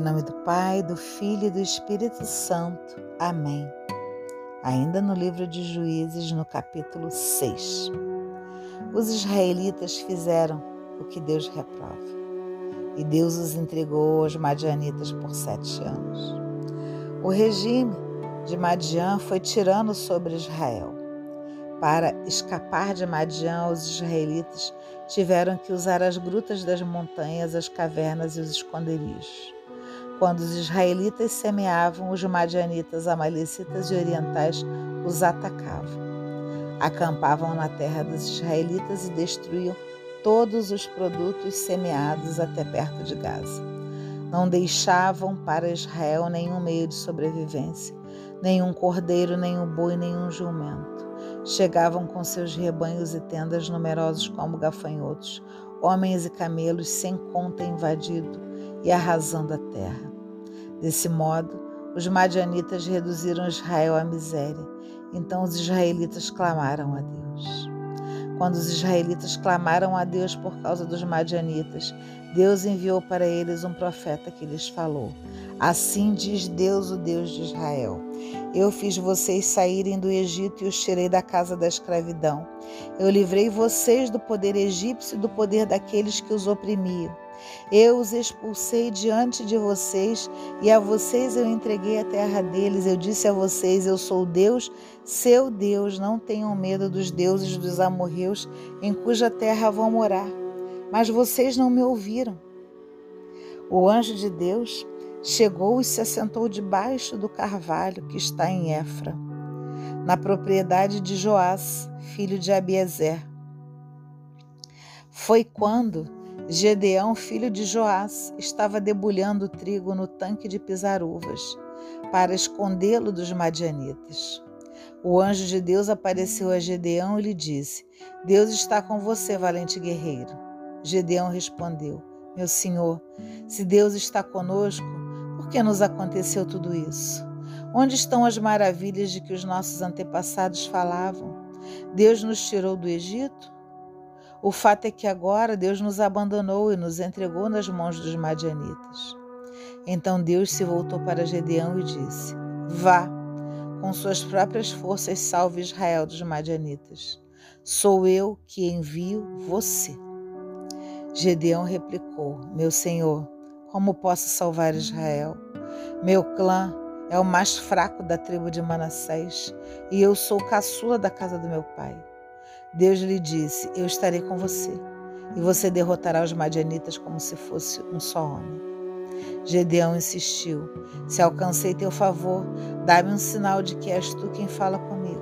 Em nome do Pai, do Filho e do Espírito Santo. Amém. Ainda no livro de Juízes, no capítulo 6. Os israelitas fizeram o que Deus reprova. E Deus os entregou aos madianitas por sete anos. O regime de Madian foi tirano sobre Israel. Para escapar de Madian, os israelitas tiveram que usar as grutas das montanhas, as cavernas e os esconderijos. Quando os israelitas semeavam, os madianitas, amalecitas e orientais os atacavam. Acampavam na terra dos israelitas e destruíam todos os produtos semeados até perto de Gaza. Não deixavam para Israel nenhum meio de sobrevivência, nenhum cordeiro, nenhum boi, nenhum jumento. Chegavam com seus rebanhos e tendas numerosos como gafanhotos, homens e camelos sem conta invadido e arrasando a terra. Desse modo, os madianitas reduziram Israel à miséria. Então os israelitas clamaram a Deus. Quando os israelitas clamaram a Deus por causa dos madianitas, Deus enviou para eles um profeta que lhes falou: Assim diz Deus, o Deus de Israel: Eu fiz vocês saírem do Egito e os tirei da casa da escravidão. Eu livrei vocês do poder egípcio e do poder daqueles que os oprimiam. Eu os expulsei diante de vocês e a vocês eu entreguei a terra deles. Eu disse a vocês: Eu sou Deus, seu Deus. Não tenham medo dos deuses dos amorreus em cuja terra vão morar. Mas vocês não me ouviram. O anjo de Deus chegou e se assentou debaixo do carvalho que está em Efra, na propriedade de Joás, filho de Abiezer. Foi quando Gedeão, filho de Joás, estava debulhando trigo no tanque de pisar uvas, para escondê-lo dos madianitas. O anjo de Deus apareceu a Gedeão e lhe disse: Deus está com você, valente guerreiro. Gedeão respondeu: Meu senhor, se Deus está conosco, por que nos aconteceu tudo isso? Onde estão as maravilhas de que os nossos antepassados falavam? Deus nos tirou do Egito? O fato é que agora Deus nos abandonou e nos entregou nas mãos dos madianitas. Então Deus se voltou para Gedeão e disse: Vá, com suas próprias forças salve Israel dos madianitas. Sou eu que envio você. Gedeão replicou: Meu senhor, como posso salvar Israel? Meu clã é o mais fraco da tribo de Manassés e eu sou caçula da casa do meu pai. Deus lhe disse: Eu estarei com você, e você derrotará os madianitas como se fosse um só homem. Gedeão insistiu: Se alcancei teu favor, dá-me um sinal de que és tu quem fala comigo.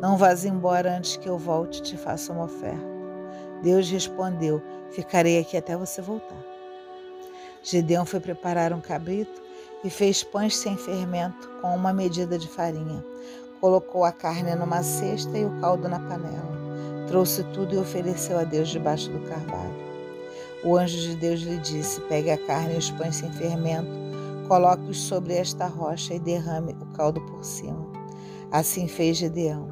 Não vás embora antes que eu volte e te faça uma oferta. Deus respondeu: Ficarei aqui até você voltar. Gedeão foi preparar um cabrito e fez pães sem fermento com uma medida de farinha. Colocou a carne numa cesta e o caldo na panela. Trouxe tudo e ofereceu a Deus debaixo do carvalho. O anjo de Deus lhe disse: Pegue a carne e os pães sem fermento, coloque-os sobre esta rocha e derrame o caldo por cima. Assim fez Gedeão.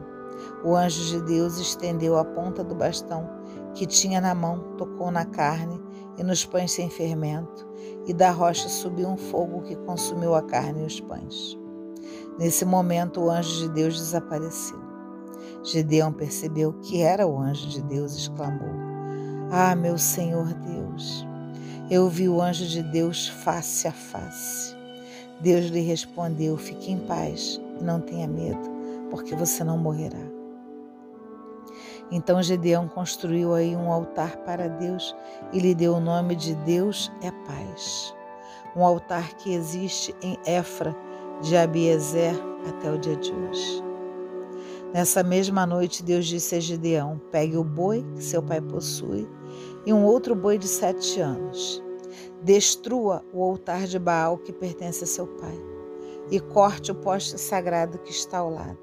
O anjo de Deus estendeu a ponta do bastão que tinha na mão, tocou na carne e nos pães sem fermento, e da rocha subiu um fogo que consumiu a carne e os pães. Nesse momento, o anjo de Deus desapareceu. Gedeão percebeu que era o anjo de Deus e exclamou: Ah, meu Senhor Deus! Eu vi o anjo de Deus face a face. Deus lhe respondeu: Fique em paz e não tenha medo, porque você não morrerá. Então Gedeão construiu aí um altar para Deus e lhe deu o nome de Deus é paz. Um altar que existe em Efra de Abiezer até o dia de hoje. Nessa mesma noite, Deus disse a Gideão: Pegue o boi que seu pai possui e um outro boi de sete anos. Destrua o altar de Baal que pertence a seu pai e corte o poste sagrado que está ao lado.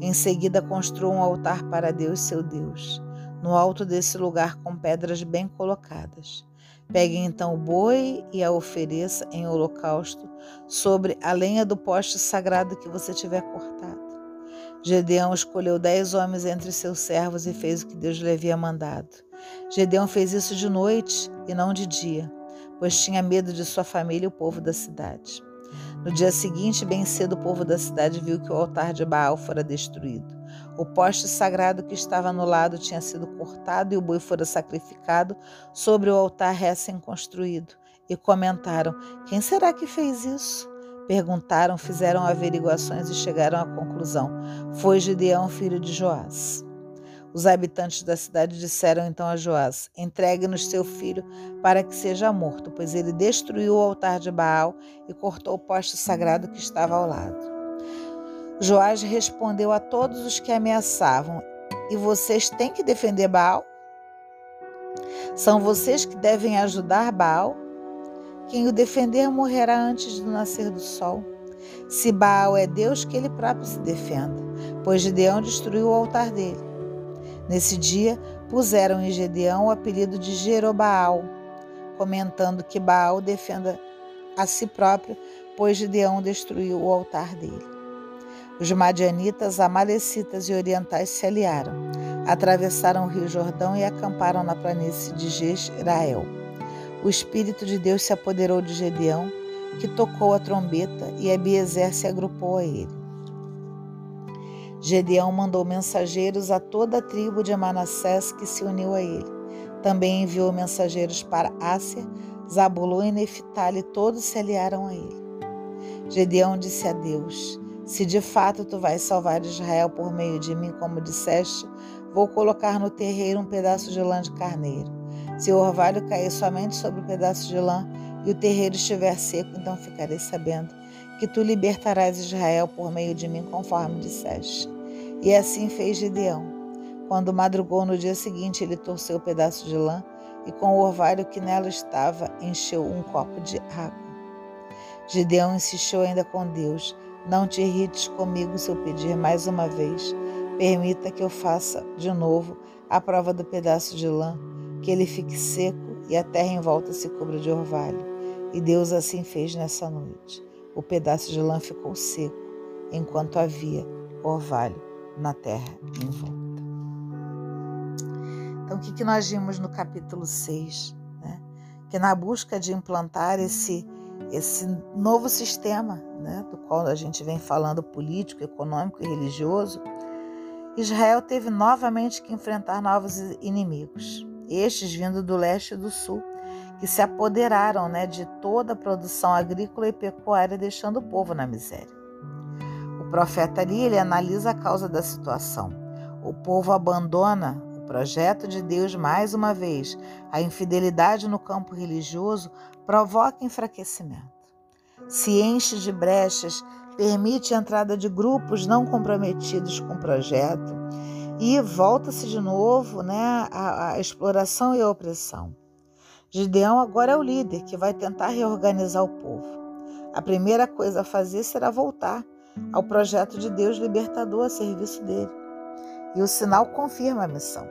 Em seguida, construa um altar para Deus, seu Deus, no alto desse lugar com pedras bem colocadas. Pegue então o boi e a ofereça em holocausto sobre a lenha do poste sagrado que você tiver cortado. Gedeão escolheu dez homens entre seus servos e fez o que Deus lhe havia mandado. Gedeão fez isso de noite e não de dia, pois tinha medo de sua família e o povo da cidade. No dia seguinte, bem cedo, o povo da cidade viu que o altar de Baal fora destruído. O poste sagrado que estava no lado tinha sido cortado e o boi fora sacrificado sobre o altar recém-construído. E comentaram: Quem será que fez isso? Perguntaram, fizeram averiguações e chegaram à conclusão: Foi Gideão, filho de Joás. Os habitantes da cidade disseram então a Joás: Entregue-nos seu filho para que seja morto, pois ele destruiu o altar de Baal e cortou o poste sagrado que estava ao lado. Joás respondeu a todos os que ameaçavam: E vocês têm que defender Baal? São vocês que devem ajudar Baal? Quem o defender morrerá antes do nascer do sol. Se Baal é Deus, que ele próprio se defenda, pois Gideão destruiu o altar dele. Nesse dia, puseram em Gedeão o apelido de Jerobaal, comentando que Baal defenda a si próprio, pois Gideão destruiu o altar dele. Os madianitas, amalecitas e orientais se aliaram, atravessaram o rio Jordão e acamparam na planície de Jezreel. O Espírito de Deus se apoderou de Gedeão, que tocou a trombeta, e Abiezer se agrupou a ele. Gedeão mandou mensageiros a toda a tribo de Manassés que se uniu a ele. Também enviou mensageiros para Ásia, Zabulon e Neftali, todos se aliaram a ele. Gedeão disse a Deus: se de fato tu vais salvar Israel por meio de mim, como disseste, vou colocar no terreiro um pedaço de lã de carneiro. Se o orvalho cair somente sobre o pedaço de lã e o terreiro estiver seco, então ficarei sabendo que tu libertarás Israel por meio de mim, conforme disseste. E assim fez Gideão. Quando madrugou no dia seguinte, ele torceu o pedaço de lã e com o orvalho que nela estava, encheu um copo de água. Gideão insistiu ainda com Deus não te irrites comigo se eu pedir mais uma vez. Permita que eu faça de novo a prova do pedaço de lã, que ele fique seco e a terra em volta se cubra de orvalho. E Deus assim fez nessa noite. O pedaço de lã ficou seco, enquanto havia orvalho na terra em volta. Então, o que, nós vimos no capítulo 6? Né? Que na busca de implantar esse esse novo sistema, né, do qual a gente vem falando político, econômico e religioso, Israel teve novamente que enfrentar novos inimigos, estes vindo do leste e do sul, que se apoderaram né, de toda a produção agrícola e pecuária, deixando o povo na miséria. O profeta ali ele analisa a causa da situação. O povo abandona o projeto de Deus mais uma vez. A infidelidade no campo religioso provoca enfraquecimento. Se enche de brechas, permite a entrada de grupos não comprometidos com o projeto e volta-se de novo né, a, a exploração e a opressão. Gideão agora é o líder que vai tentar reorganizar o povo. A primeira coisa a fazer será voltar ao projeto de Deus libertador a serviço dele. E o sinal confirma a missão.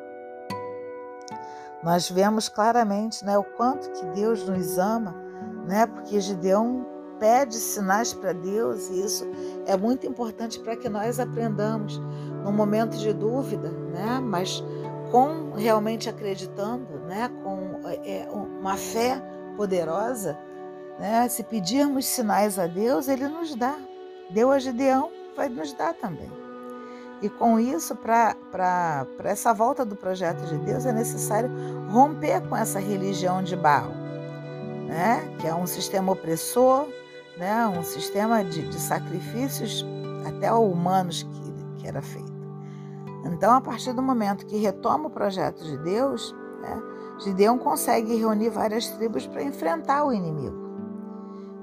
Nós vemos claramente né, o quanto que Deus nos ama, né, porque Gideão pede sinais para Deus e isso é muito importante para que nós aprendamos no momento de dúvida, né, mas com realmente acreditando, né, com é, uma fé poderosa, né, se pedirmos sinais a Deus, Ele nos dá. Deu a Gideão, vai nos dar também. E com isso, para essa volta do projeto de Deus, é necessário romper com essa religião de Baal, né? que é um sistema opressor, né? um sistema de, de sacrifícios até humanos que, que era feito. Então, a partir do momento que retoma o projeto de Deus, né? Gideão consegue reunir várias tribos para enfrentar o inimigo.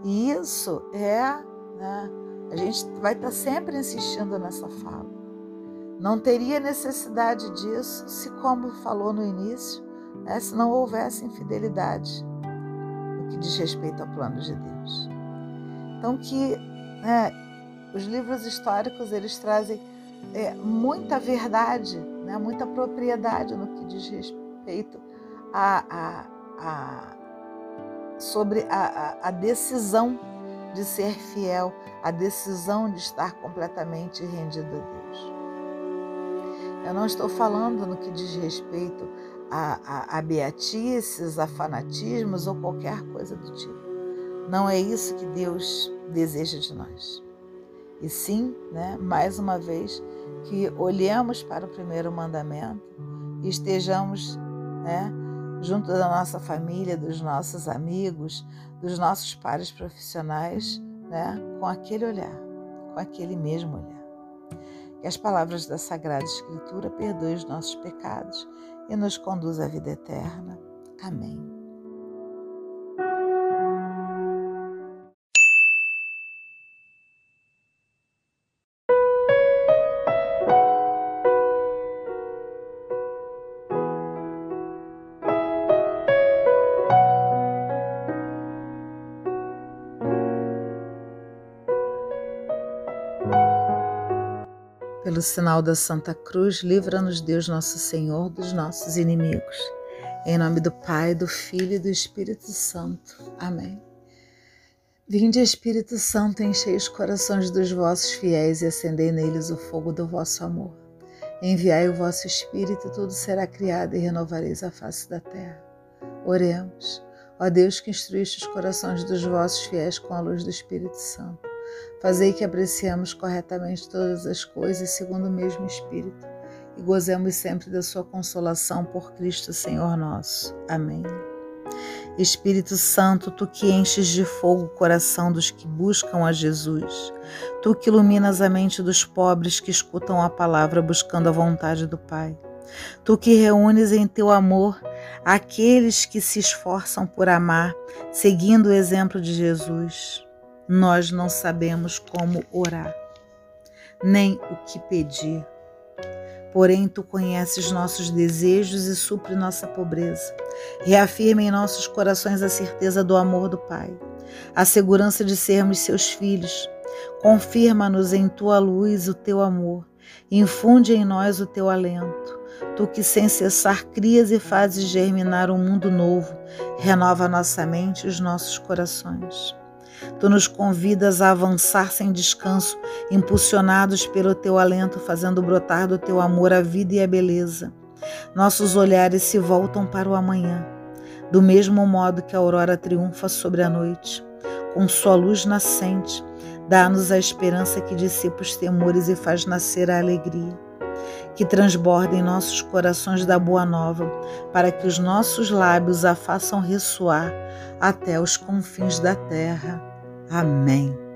E isso é, né? a gente vai estar sempre insistindo nessa fala. Não teria necessidade disso se, como falou no início, né, se não houvesse infidelidade no que diz respeito ao plano de Deus. Então que né, os livros históricos eles trazem é, muita verdade, né, muita propriedade no que diz respeito a, a, a sobre a, a, decisão de ser fiel, a decisão de estar completamente rendido a Deus. Eu não estou falando no que diz respeito a, a, a beatices, a fanatismos ou qualquer coisa do tipo. Não é isso que Deus deseja de nós. E sim, né, mais uma vez, que olhemos para o primeiro mandamento e estejamos né, junto da nossa família, dos nossos amigos, dos nossos pares profissionais, né, com aquele olhar, com aquele mesmo olhar. Que as palavras da Sagrada Escritura perdoem os nossos pecados e nos conduz à vida eterna. Amém. Pelo sinal da Santa Cruz, livra-nos Deus Nosso Senhor dos nossos inimigos. Em nome do Pai, do Filho e do Espírito Santo. Amém. Vinde, Espírito Santo, enchei os corações dos vossos fiéis e acendei neles o fogo do vosso amor. Enviai o vosso Espírito, tudo será criado e renovareis a face da terra. Oremos. Ó Deus que instruíste os corações dos vossos fiéis com a luz do Espírito Santo Fazei que apreciemos corretamente todas as coisas segundo o mesmo Espírito e gozemos sempre da sua consolação por Cristo Senhor nosso. Amém. Espírito Santo, tu que enches de fogo o coração dos que buscam a Jesus, tu que iluminas a mente dos pobres que escutam a palavra buscando a vontade do Pai, tu que reúnes em teu amor aqueles que se esforçam por amar, seguindo o exemplo de Jesus nós não sabemos como orar, nem o que pedir. Porém, tu conheces nossos desejos e supre nossa pobreza. Reafirma em nossos corações a certeza do amor do Pai, a segurança de sermos seus filhos. Confirma-nos em tua luz o teu amor, infunde em nós o teu alento. Tu que sem cessar crias e fazes germinar um mundo novo, renova nossa mente e os nossos corações. Tu nos convidas a avançar sem descanso, impulsionados pelo teu alento, fazendo brotar do teu amor a vida e a beleza. Nossos olhares se voltam para o amanhã, do mesmo modo que a aurora triunfa sobre a noite. Com sua luz nascente, dá-nos a esperança que dissipa os temores e faz nascer a alegria. Que transborda em nossos corações da boa nova, para que os nossos lábios a façam ressoar até os confins da terra. Amém.